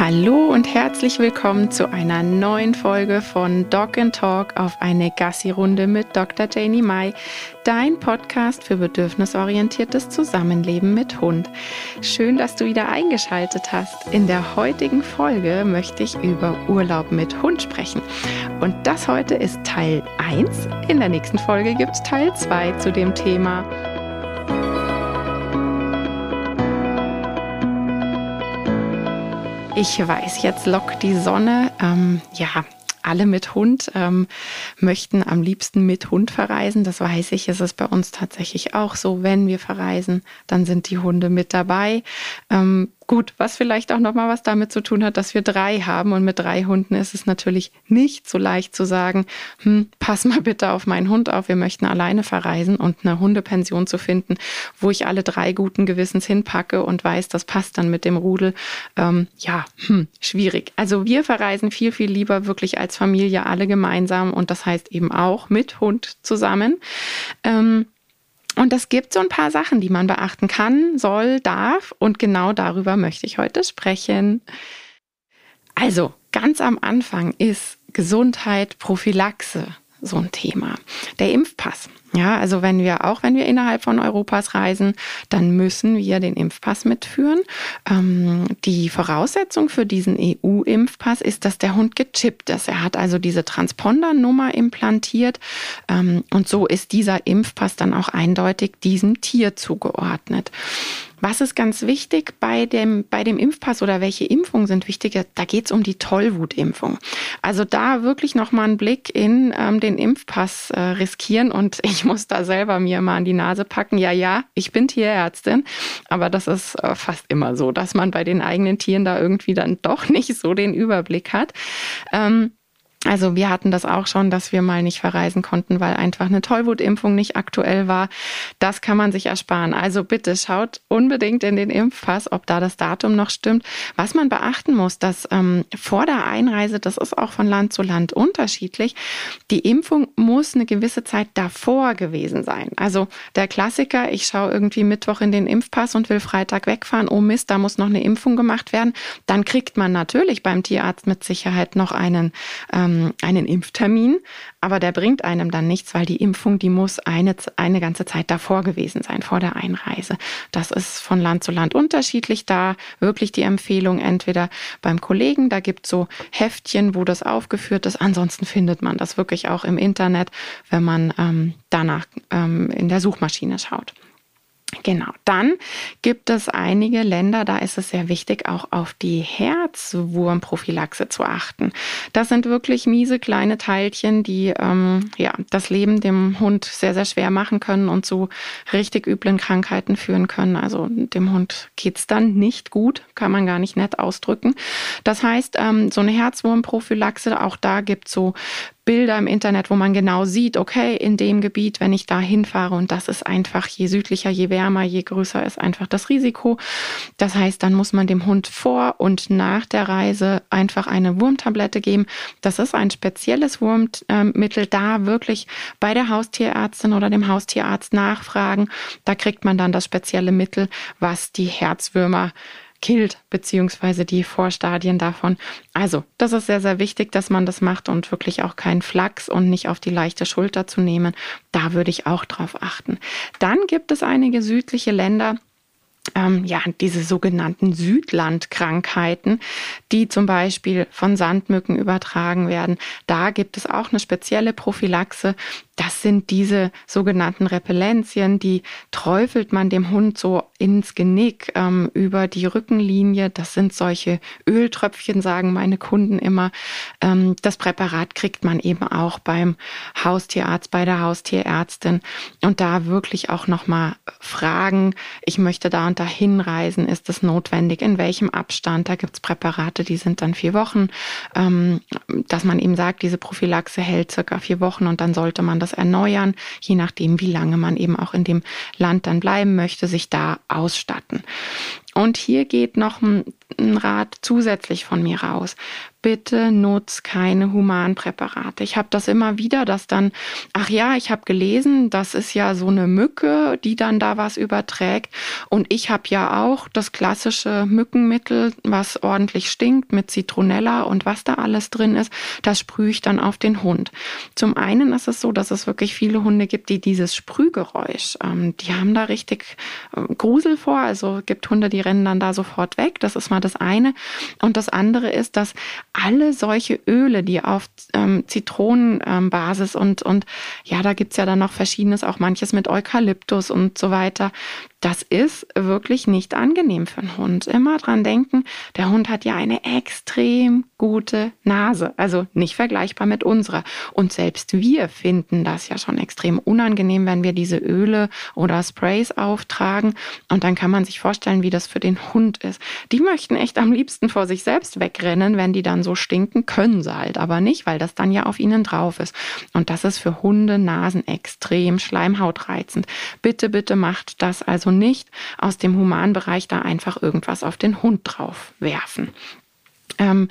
Hallo und herzlich willkommen zu einer neuen Folge von Dog and Talk auf eine Gassi-Runde mit Dr. Janie Mai, dein Podcast für bedürfnisorientiertes Zusammenleben mit Hund. Schön, dass du wieder eingeschaltet hast. In der heutigen Folge möchte ich über Urlaub mit Hund sprechen. Und das heute ist Teil 1. In der nächsten Folge gibt es Teil 2 zu dem Thema. Ich weiß, jetzt lockt die Sonne. Ähm, ja, alle mit Hund ähm, möchten am liebsten mit Hund verreisen. Das weiß ich. Es ist bei uns tatsächlich auch so. Wenn wir verreisen, dann sind die Hunde mit dabei. Ähm, Gut, was vielleicht auch nochmal was damit zu tun hat, dass wir drei haben und mit drei Hunden ist es natürlich nicht so leicht zu sagen, hm, pass mal bitte auf meinen Hund auf, wir möchten alleine verreisen und eine Hundepension zu finden, wo ich alle drei guten Gewissens hinpacke und weiß, das passt dann mit dem Rudel. Ähm, ja, hm, schwierig. Also wir verreisen viel, viel lieber wirklich als Familie alle gemeinsam und das heißt eben auch mit Hund zusammen. Ähm, und es gibt so ein paar Sachen, die man beachten kann, soll, darf. Und genau darüber möchte ich heute sprechen. Also, ganz am Anfang ist Gesundheit, Prophylaxe so ein Thema. Der Impfpass. Ja, also wenn wir auch, wenn wir innerhalb von Europas reisen, dann müssen wir den Impfpass mitführen. Ähm, die Voraussetzung für diesen EU-Impfpass ist, dass der Hund gechippt ist. Er hat also diese Transpondernummer implantiert ähm, und so ist dieser Impfpass dann auch eindeutig diesem Tier zugeordnet. Was ist ganz wichtig bei dem, bei dem Impfpass oder welche Impfungen sind wichtig? Da geht es um die Tollwutimpfung. Also da wirklich nochmal einen Blick in ähm, den Impfpass äh, riskieren und ich muss da selber mir mal an die Nase packen. Ja, ja, ich bin Tierärztin, aber das ist äh, fast immer so, dass man bei den eigenen Tieren da irgendwie dann doch nicht so den Überblick hat. Ähm, also wir hatten das auch schon, dass wir mal nicht verreisen konnten, weil einfach eine Tollwutimpfung nicht aktuell war. Das kann man sich ersparen. Also bitte schaut unbedingt in den Impfpass, ob da das Datum noch stimmt. Was man beachten muss, dass ähm, vor der Einreise, das ist auch von Land zu Land unterschiedlich, die Impfung muss eine gewisse Zeit davor gewesen sein. Also der Klassiker, ich schaue irgendwie Mittwoch in den Impfpass und will Freitag wegfahren. Oh Mist, da muss noch eine Impfung gemacht werden. Dann kriegt man natürlich beim Tierarzt mit Sicherheit noch einen ähm, ähm, einen Impftermin, aber der bringt einem dann nichts, weil die Impfung, die muss eine, eine ganze Zeit davor gewesen sein, vor der Einreise. Das ist von Land zu Land unterschiedlich. Da wirklich die Empfehlung entweder beim Kollegen, da gibt es so Heftchen, wo das aufgeführt ist. Ansonsten findet man das wirklich auch im Internet, wenn man ähm, danach ähm, in der Suchmaschine schaut. Genau, dann gibt es einige Länder, da ist es sehr wichtig, auch auf die Herzwurmprophylaxe zu achten. Das sind wirklich miese kleine Teilchen, die ähm, ja das Leben dem Hund sehr, sehr schwer machen können und zu richtig üblen Krankheiten führen können. Also dem Hund geht's dann nicht gut, kann man gar nicht nett ausdrücken. Das heißt, ähm, so eine Herzwurmprophylaxe, auch da gibt's so Bilder im Internet, wo man genau sieht, okay, in dem Gebiet, wenn ich da hinfahre und das ist einfach, je südlicher, je wärmer, je größer ist einfach das Risiko. Das heißt, dann muss man dem Hund vor und nach der Reise einfach eine Wurmtablette geben. Das ist ein spezielles Wurmmittel, da wirklich bei der Haustierärztin oder dem Haustierarzt nachfragen. Da kriegt man dann das spezielle Mittel, was die Herzwürmer killt, beziehungsweise die Vorstadien davon. Also, das ist sehr, sehr wichtig, dass man das macht und wirklich auch keinen Flachs und nicht auf die leichte Schulter zu nehmen. Da würde ich auch drauf achten. Dann gibt es einige südliche Länder, ähm, ja, diese sogenannten Südlandkrankheiten, die zum Beispiel von Sandmücken übertragen werden. Da gibt es auch eine spezielle Prophylaxe. Das sind diese sogenannten Repellenzien, die träufelt man dem Hund so ins Genick ähm, über die Rückenlinie. Das sind solche Öltröpfchen, sagen meine Kunden immer. Ähm, das Präparat kriegt man eben auch beim Haustierarzt, bei der Haustierärztin. Und da wirklich auch nochmal fragen, ich möchte da und da hinreisen, ist es notwendig, in welchem Abstand? Da gibt's Präparate, die sind dann vier Wochen, ähm, dass man eben sagt, diese Prophylaxe hält circa vier Wochen und dann sollte man das erneuern, je nachdem, wie lange man eben auch in dem Land dann bleiben möchte, sich da ausstatten. Und hier geht noch ein, Rat zusätzlich von mir raus. bitte nutz keine Humanpräparate. Ich habe das immer wieder, dass dann, ach ja, ich habe gelesen, das ist ja so eine Mücke, die dann da was überträgt. Und ich habe ja auch das klassische Mückenmittel, was ordentlich stinkt mit Zitronella und was da alles drin ist, das sprühe ich dann auf den Hund. Zum einen ist es so, dass es wirklich viele Hunde gibt, die dieses Sprühgeräusch, ähm, die haben da richtig äh, Grusel vor. Also gibt Hunde, die rennen dann da sofort weg. Das ist mal das eine. Und das andere ist, dass alle solche Öle, die auf ähm, Zitronenbasis ähm, und, und ja, da gibt's ja dann noch verschiedenes, auch manches mit Eukalyptus und so weiter, das ist wirklich nicht angenehm für einen Hund. Immer dran denken, der Hund hat ja eine extrem gute Nase, also nicht vergleichbar mit unserer. Und selbst wir finden das ja schon extrem unangenehm, wenn wir diese Öle oder Sprays auftragen. Und dann kann man sich vorstellen, wie das für den Hund ist. Die möchten echt am liebsten vor sich selbst wegrennen, wenn die dann so stinken, können sie halt aber nicht, weil das dann ja auf ihnen drauf ist. Und das ist für Hunde, Nasen extrem schleimhautreizend. Bitte, bitte macht das also also nicht aus dem Humanbereich da einfach irgendwas auf den Hund drauf werfen. Ähm,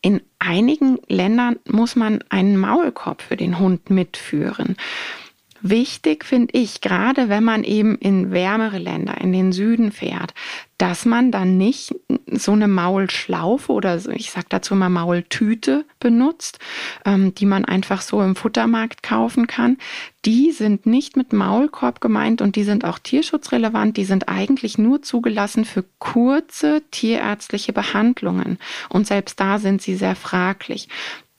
in einigen Ländern muss man einen Maulkorb für den Hund mitführen. Wichtig finde ich, gerade wenn man eben in wärmere Länder, in den Süden fährt, dass man dann nicht so eine Maulschlaufe oder so, ich sag dazu mal Maultüte benutzt, ähm, die man einfach so im Futtermarkt kaufen kann. Die sind nicht mit Maulkorb gemeint und die sind auch tierschutzrelevant. Die sind eigentlich nur zugelassen für kurze tierärztliche Behandlungen. Und selbst da sind sie sehr fraglich.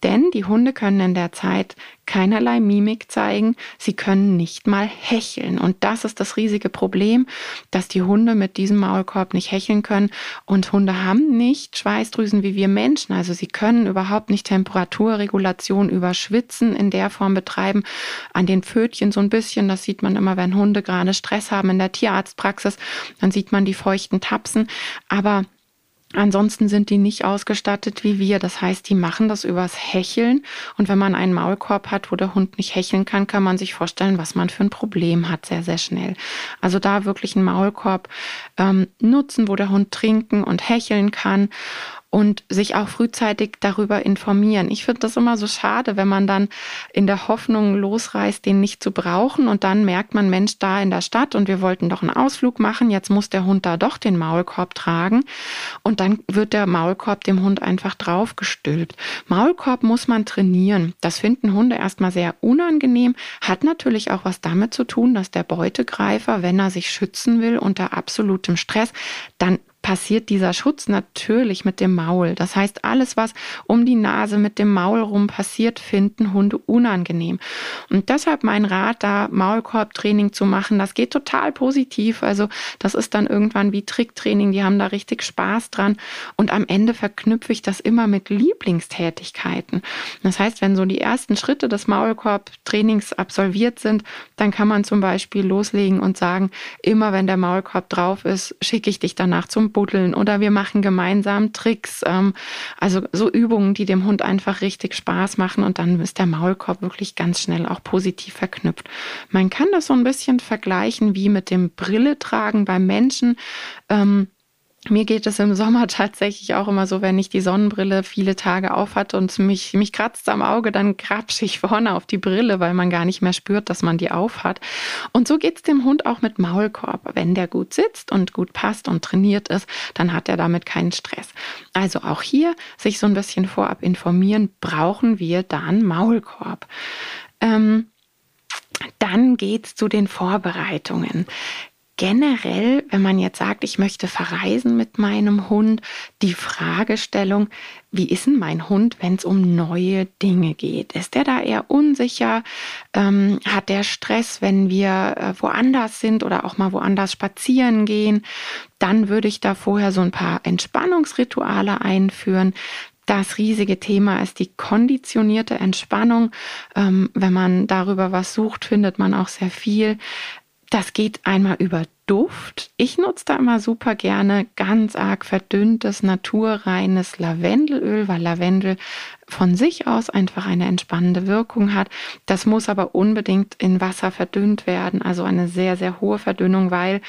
Denn die Hunde können in der Zeit keinerlei Mimik zeigen, sie können nicht mal hecheln. Und das ist das riesige Problem, dass die Hunde mit diesem Maulkorb nicht hecheln können. Und Hunde haben nicht Schweißdrüsen wie wir Menschen. Also sie können überhaupt nicht Temperaturregulation über Schwitzen in der Form betreiben. An den Pfötchen so ein bisschen, das sieht man immer, wenn Hunde gerade Stress haben in der Tierarztpraxis, dann sieht man die feuchten Tapsen. Aber Ansonsten sind die nicht ausgestattet wie wir. Das heißt, die machen das übers Hecheln. Und wenn man einen Maulkorb hat, wo der Hund nicht hecheln kann, kann man sich vorstellen, was man für ein Problem hat, sehr, sehr schnell. Also da wirklich einen Maulkorb ähm, nutzen, wo der Hund trinken und hecheln kann und sich auch frühzeitig darüber informieren. Ich finde das immer so schade, wenn man dann in der Hoffnung losreißt, den nicht zu brauchen und dann merkt man, Mensch, da in der Stadt und wir wollten doch einen Ausflug machen, jetzt muss der Hund da doch den Maulkorb tragen und dann wird der Maulkorb dem Hund einfach draufgestülpt. Maulkorb muss man trainieren. Das finden Hunde erstmal sehr unangenehm, hat natürlich auch was damit zu tun, dass der Beutegreifer, wenn er sich schützen will unter absolutem Stress, dann passiert dieser Schutz natürlich mit dem Maul. Das heißt, alles, was um die Nase mit dem Maul rum passiert, finden Hunde unangenehm. Und deshalb mein Rat, da Maulkorbtraining zu machen, das geht total positiv. Also das ist dann irgendwann wie Tricktraining, die haben da richtig Spaß dran. Und am Ende verknüpfe ich das immer mit Lieblingstätigkeiten. Das heißt, wenn so die ersten Schritte des Maulkorbtrainings absolviert sind, dann kann man zum Beispiel loslegen und sagen, immer wenn der Maulkorb drauf ist, schicke ich dich danach zum Buddeln oder wir machen gemeinsam Tricks. Ähm, also so Übungen, die dem Hund einfach richtig Spaß machen und dann ist der Maulkorb wirklich ganz schnell auch positiv verknüpft. Man kann das so ein bisschen vergleichen wie mit dem Brille tragen beim Menschen. Ähm, mir geht es im Sommer tatsächlich auch immer so, wenn ich die Sonnenbrille viele Tage aufhat und mich, mich kratzt am Auge, dann krapsche ich vorne auf die Brille, weil man gar nicht mehr spürt, dass man die aufhat. Und so geht es dem Hund auch mit Maulkorb. Wenn der gut sitzt und gut passt und trainiert ist, dann hat er damit keinen Stress. Also auch hier sich so ein bisschen vorab informieren, brauchen wir dann Maulkorb. Ähm, dann geht's zu den Vorbereitungen generell, wenn man jetzt sagt, ich möchte verreisen mit meinem Hund, die Fragestellung, wie ist denn mein Hund, wenn es um neue Dinge geht? Ist der da eher unsicher? Ähm, hat der Stress, wenn wir äh, woanders sind oder auch mal woanders spazieren gehen? Dann würde ich da vorher so ein paar Entspannungsrituale einführen. Das riesige Thema ist die konditionierte Entspannung. Ähm, wenn man darüber was sucht, findet man auch sehr viel. Das geht einmal über Duft. Ich nutze da immer super gerne ganz arg verdünntes, naturreines Lavendelöl, weil Lavendel von sich aus einfach eine entspannende Wirkung hat. Das muss aber unbedingt in Wasser verdünnt werden, also eine sehr, sehr hohe Verdünnung, weil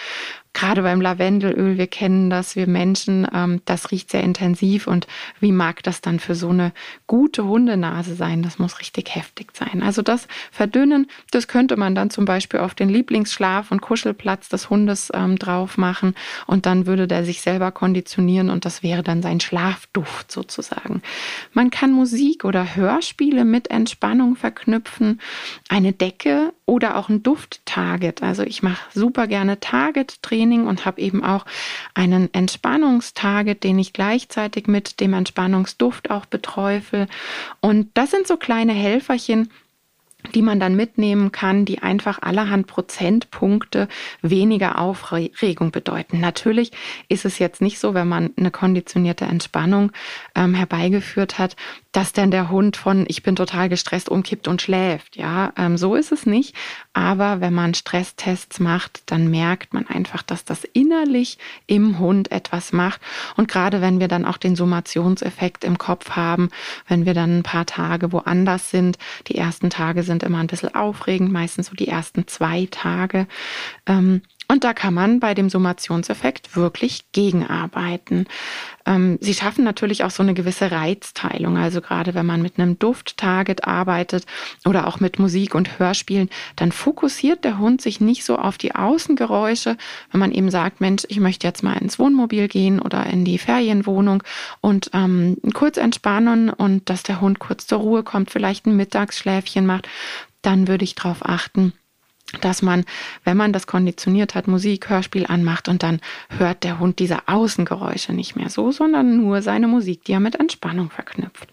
gerade beim Lavendelöl, wir kennen das, wir Menschen, ähm, das riecht sehr intensiv und wie mag das dann für so eine gute Hundenase sein? Das muss richtig heftig sein. Also das Verdünnen, das könnte man dann zum Beispiel auf den Lieblingsschlaf- und Kuschelplatz des Hundes ähm, drauf machen und dann würde der sich selber konditionieren und das wäre dann sein Schlafduft sozusagen. Man kann Musik oder Hörspiele mit Entspannung verknüpfen, eine Decke oder auch ein Duft-Target. Also ich mache super gerne Target-Training und habe eben auch einen Entspannungstarget, den ich gleichzeitig mit dem Entspannungsduft auch beträufel. Und das sind so kleine Helferchen, die man dann mitnehmen kann, die einfach allerhand Prozentpunkte weniger Aufregung bedeuten. Natürlich ist es jetzt nicht so, wenn man eine konditionierte Entspannung ähm, herbeigeführt hat, dass dann der Hund von ich bin total gestresst umkippt und schläft. Ja, ähm, so ist es nicht. Aber wenn man Stresstests macht, dann merkt man einfach, dass das innerlich im Hund etwas macht. Und gerade wenn wir dann auch den Summationseffekt im Kopf haben, wenn wir dann ein paar Tage woanders sind, die ersten Tage sind immer ein bisschen aufregend, meistens so die ersten zwei Tage. Ähm, und da kann man bei dem Summationseffekt wirklich gegenarbeiten. Ähm, sie schaffen natürlich auch so eine gewisse Reizteilung. Also gerade wenn man mit einem Duft-Target arbeitet oder auch mit Musik und Hörspielen, dann fokussiert der Hund sich nicht so auf die Außengeräusche. Wenn man eben sagt, Mensch, ich möchte jetzt mal ins Wohnmobil gehen oder in die Ferienwohnung und ähm, kurz entspannen und dass der Hund kurz zur Ruhe kommt, vielleicht ein Mittagsschläfchen macht, dann würde ich darauf achten, dass man, wenn man das konditioniert hat, Musik, Hörspiel anmacht und dann hört der Hund diese Außengeräusche nicht mehr so, sondern nur seine Musik, die er mit Entspannung verknüpft.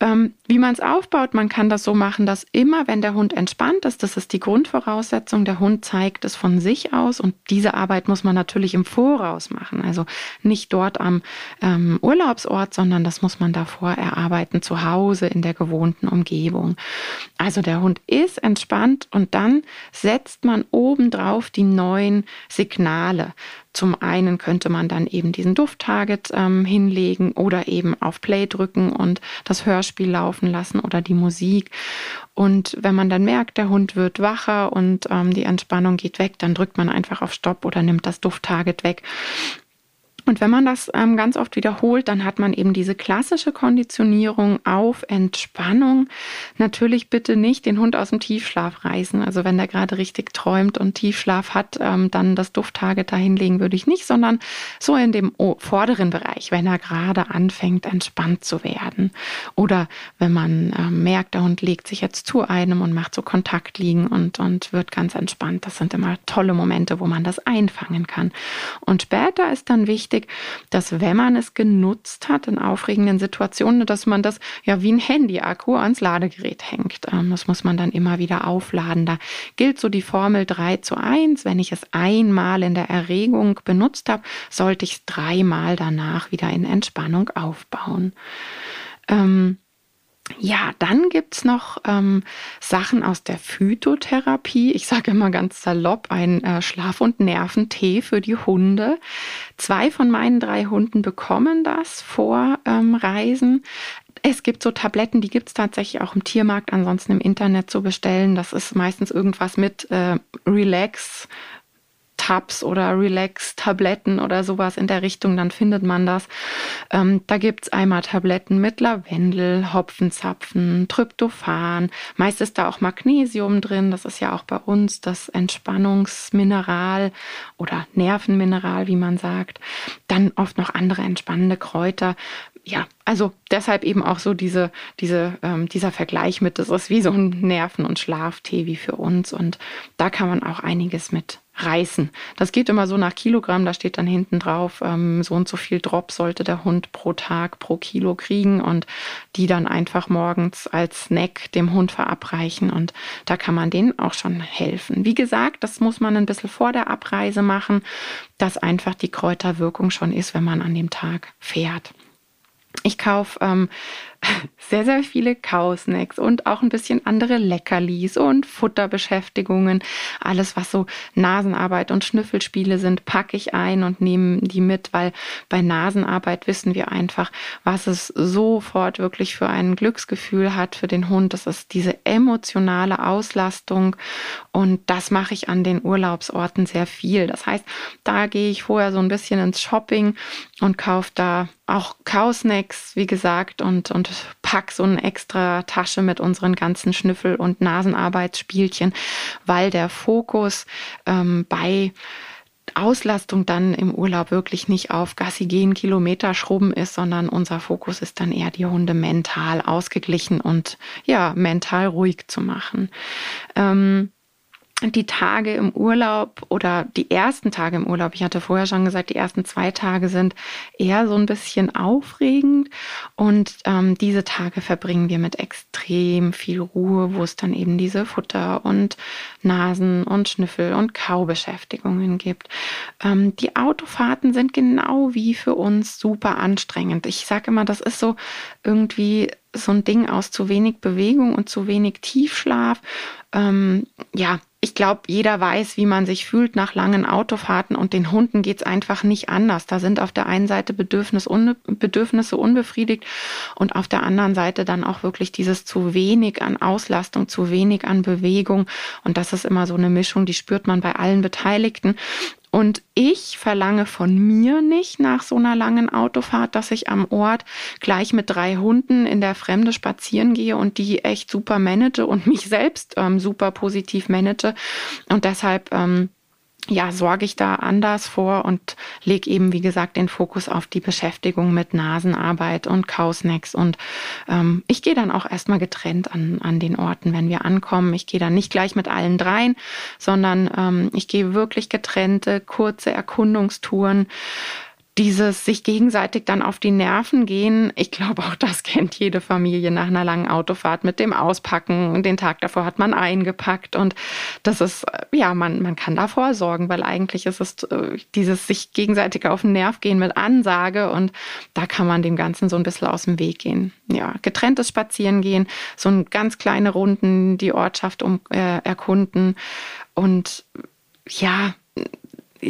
Ähm, wie man es aufbaut, man kann das so machen, dass immer, wenn der Hund entspannt ist, das ist die Grundvoraussetzung, der Hund zeigt es von sich aus und diese Arbeit muss man natürlich im Voraus machen, also nicht dort am ähm, Urlaubsort, sondern das muss man davor erarbeiten, zu Hause in der gewohnten Umgebung. Also der Hund ist entspannt und dann setzt man obendrauf die neuen Signale. Zum einen könnte man dann eben diesen Dufttarget ähm, hinlegen oder eben auf Play drücken und das Hörspiel laufen lassen oder die Musik. Und wenn man dann merkt, der Hund wird wacher und ähm, die Entspannung geht weg, dann drückt man einfach auf Stopp oder nimmt das Dufttarget weg. Und wenn man das ähm, ganz oft wiederholt, dann hat man eben diese klassische Konditionierung auf Entspannung. Natürlich bitte nicht den Hund aus dem Tiefschlaf reißen. Also wenn der gerade richtig träumt und Tiefschlaf hat, ähm, dann das Dufttarget dahinlegen würde ich nicht, sondern so in dem vorderen Bereich, wenn er gerade anfängt, entspannt zu werden. Oder wenn man ähm, merkt, der Hund legt sich jetzt zu einem und macht so Kontakt liegen und, und wird ganz entspannt. Das sind immer tolle Momente, wo man das einfangen kann. Und später ist dann wichtig, wichtig, dass wenn man es genutzt hat in aufregenden Situationen, dass man das ja wie ein Handy-Akku ans Ladegerät hängt. Ähm, das muss man dann immer wieder aufladen. Da gilt so die Formel 3 zu 1. Wenn ich es einmal in der Erregung benutzt habe, sollte ich es dreimal danach wieder in Entspannung aufbauen. Ähm, ja, dann gibt's noch ähm, Sachen aus der Phytotherapie. Ich sage immer ganz salopp, ein äh, Schlaf- und Nerventee für die Hunde. Zwei von meinen drei Hunden bekommen das vor ähm, Reisen. Es gibt so Tabletten, die gibt's tatsächlich auch im Tiermarkt, ansonsten im Internet zu bestellen. Das ist meistens irgendwas mit äh, Relax, Tabs oder Relax-Tabletten oder sowas in der Richtung, dann findet man das. Ähm, da gibt's einmal Tabletten mit Lavendel, Hopfenzapfen, Tryptophan. Meist ist da auch Magnesium drin. Das ist ja auch bei uns das Entspannungsmineral oder Nervenmineral, wie man sagt. Dann oft noch andere entspannende Kräuter ja, also deshalb eben auch so diese, diese, ähm, dieser Vergleich mit, das ist wie so ein Nerven- und Schlaftee wie für uns. Und da kann man auch einiges mit reißen. Das geht immer so nach Kilogramm, da steht dann hinten drauf, ähm, so und so viel Drop sollte der Hund pro Tag, pro Kilo kriegen und die dann einfach morgens als Snack dem Hund verabreichen und da kann man denen auch schon helfen. Wie gesagt, das muss man ein bisschen vor der Abreise machen, dass einfach die Kräuterwirkung schon ist, wenn man an dem Tag fährt. Ich kaufe ähm, sehr, sehr viele Kausnacks und auch ein bisschen andere Leckerlis und Futterbeschäftigungen. Alles, was so Nasenarbeit und Schnüffelspiele sind, packe ich ein und nehme die mit, weil bei Nasenarbeit wissen wir einfach, was es sofort wirklich für ein Glücksgefühl hat für den Hund. Das ist diese emotionale Auslastung und das mache ich an den Urlaubsorten sehr viel. Das heißt, da gehe ich vorher so ein bisschen ins Shopping und kaufe da auch Kausnacks, wie gesagt, und, und pack so eine extra Tasche mit unseren ganzen Schnüffel- und Nasenarbeitsspielchen, weil der Fokus ähm, bei Auslastung dann im Urlaub wirklich nicht auf Gassi gehen, Kilometer schrubben ist, sondern unser Fokus ist dann eher die Hunde mental ausgeglichen und ja, mental ruhig zu machen. Ähm, die Tage im Urlaub oder die ersten Tage im Urlaub, ich hatte vorher schon gesagt, die ersten zwei Tage sind eher so ein bisschen aufregend und ähm, diese Tage verbringen wir mit extrem viel Ruhe, wo es dann eben diese Futter und Nasen und Schnüffel und Kaubeschäftigungen gibt. Ähm, die Autofahrten sind genau wie für uns super anstrengend. Ich sage immer, das ist so irgendwie so ein Ding aus zu wenig Bewegung und zu wenig Tiefschlaf. Ähm, ja, ich glaube, jeder weiß, wie man sich fühlt nach langen Autofahrten und den Hunden geht's einfach nicht anders. Da sind auf der einen Seite Bedürfnis unbe Bedürfnisse unbefriedigt und auf der anderen Seite dann auch wirklich dieses zu wenig an Auslastung, zu wenig an Bewegung. Und das ist immer so eine Mischung, die spürt man bei allen Beteiligten. Und ich verlange von mir nicht nach so einer langen Autofahrt, dass ich am Ort gleich mit drei Hunden in der Fremde spazieren gehe und die echt super manage und mich selbst ähm, super positiv manage. Und deshalb ähm, ja, sorge ich da anders vor und lege eben, wie gesagt, den Fokus auf die Beschäftigung mit Nasenarbeit und Kausnacks. Und ähm, ich gehe dann auch erstmal getrennt an, an den Orten, wenn wir ankommen. Ich gehe dann nicht gleich mit allen dreien, sondern ähm, ich gehe wirklich getrennte, kurze Erkundungstouren dieses sich gegenseitig dann auf die Nerven gehen, ich glaube auch das kennt jede Familie nach einer langen Autofahrt mit dem Auspacken. Den Tag davor hat man eingepackt und das ist, äh, ja, man, man kann da vorsorgen, weil eigentlich ist es äh, dieses sich gegenseitig auf den Nerv gehen mit Ansage und da kann man dem Ganzen so ein bisschen aus dem Weg gehen. Ja, getrenntes Spazierengehen, so ein ganz kleine Runden, die Ortschaft um, äh, erkunden und ja,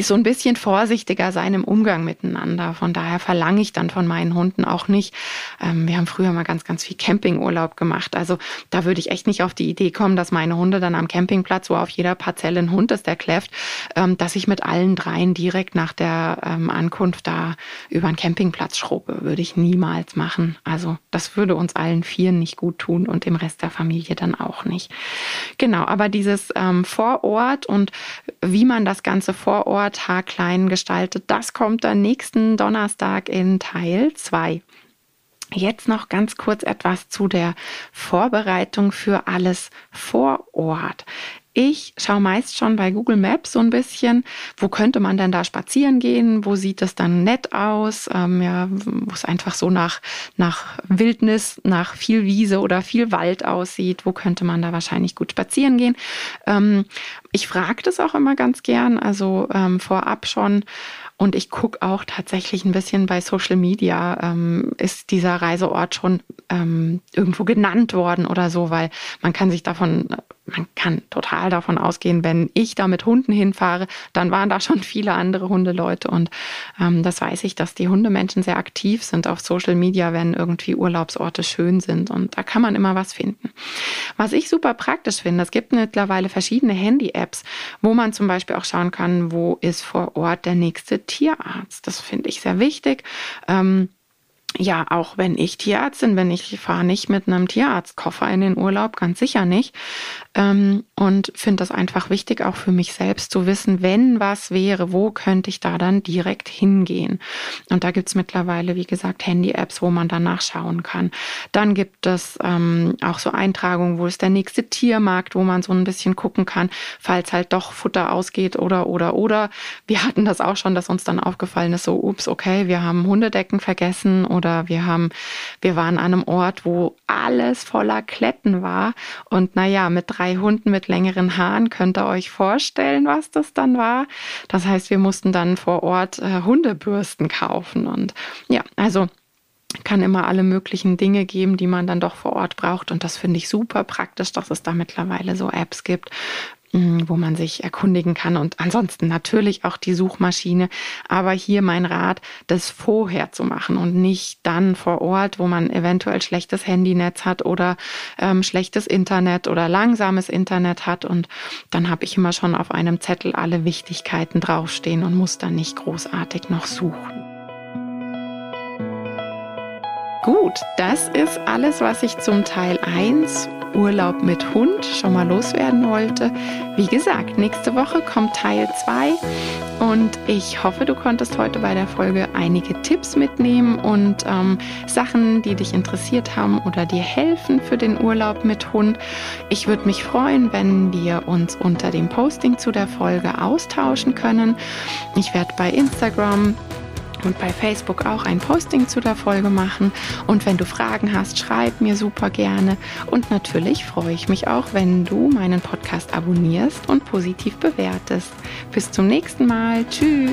so ein bisschen vorsichtiger sein im Umgang miteinander. Von daher verlange ich dann von meinen Hunden auch nicht. Ähm, wir haben früher mal ganz, ganz viel Campingurlaub gemacht. Also da würde ich echt nicht auf die Idee kommen, dass meine Hunde dann am Campingplatz, wo auf jeder Parzelle ein Hund ist, der kläfft, ähm, dass ich mit allen dreien direkt nach der ähm, Ankunft da über einen Campingplatz schrubbe. Würde ich niemals machen. Also das würde uns allen vieren nicht gut tun und dem Rest der Familie dann auch nicht. Genau, aber dieses ähm, Vorort und wie man das Ganze vor Ort Ort klein gestaltet. Das kommt dann nächsten Donnerstag in Teil 2. Jetzt noch ganz kurz etwas zu der Vorbereitung für alles vor Ort. Ich schaue meist schon bei Google Maps so ein bisschen, wo könnte man denn da spazieren gehen, wo sieht es dann nett aus, ähm, ja, wo es einfach so nach, nach Wildnis, nach viel Wiese oder viel Wald aussieht, wo könnte man da wahrscheinlich gut spazieren gehen. Ähm, ich frage das auch immer ganz gern, also ähm, vorab schon. Und ich gucke auch tatsächlich ein bisschen bei Social Media, ähm, ist dieser Reiseort schon ähm, irgendwo genannt worden oder so, weil man kann sich davon man kann total davon ausgehen, wenn ich da mit Hunden hinfahre, dann waren da schon viele andere Hundeleute. Und ähm, das weiß ich, dass die Hundemenschen sehr aktiv sind auf Social Media, wenn irgendwie Urlaubsorte schön sind. Und da kann man immer was finden. Was ich super praktisch finde, es gibt mittlerweile verschiedene Handy-Apps, wo man zum Beispiel auch schauen kann, wo ist vor Ort der nächste Tierarzt. Das finde ich sehr wichtig. Ähm, ja, auch wenn ich Tierärztin bin, ich fahre nicht mit einem Tierarztkoffer in den Urlaub, ganz sicher nicht. Ähm, und finde das einfach wichtig, auch für mich selbst zu wissen, wenn was wäre, wo könnte ich da dann direkt hingehen. Und da gibt's mittlerweile, wie gesagt, Handy-Apps, wo man dann nachschauen kann. Dann gibt es ähm, auch so Eintragungen, wo ist der nächste Tiermarkt, wo man so ein bisschen gucken kann, falls halt doch Futter ausgeht oder, oder, oder. Wir hatten das auch schon, dass uns dann aufgefallen ist, so, ups, okay, wir haben Hundedecken vergessen oder wir haben, wir waren an einem Ort, wo alles voller Kletten war. Und naja, mit drei Hunden mit längeren Haaren könnt ihr euch vorstellen, was das dann war. Das heißt, wir mussten dann vor Ort äh, Hundebürsten kaufen. Und ja, also kann immer alle möglichen Dinge geben, die man dann doch vor Ort braucht. Und das finde ich super praktisch, dass es da mittlerweile so Apps gibt, wo man sich erkundigen kann und ansonsten natürlich auch die Suchmaschine. Aber hier mein Rat, das vorher zu machen und nicht dann vor Ort, wo man eventuell schlechtes Handynetz hat oder ähm, schlechtes Internet oder langsames Internet hat. Und dann habe ich immer schon auf einem Zettel alle Wichtigkeiten draufstehen und muss dann nicht großartig noch suchen. Gut, das ist alles, was ich zum Teil 1 Urlaub mit Hund schon mal loswerden wollte. Wie gesagt, nächste Woche kommt Teil 2 und ich hoffe, du konntest heute bei der Folge einige Tipps mitnehmen und ähm, Sachen, die dich interessiert haben oder dir helfen für den Urlaub mit Hund. Ich würde mich freuen, wenn wir uns unter dem Posting zu der Folge austauschen können. Ich werde bei Instagram und bei Facebook auch ein Posting zu der Folge machen. Und wenn du Fragen hast, schreib mir super gerne. Und natürlich freue ich mich auch, wenn du meinen Podcast abonnierst und positiv bewertest. Bis zum nächsten Mal. Tschüss.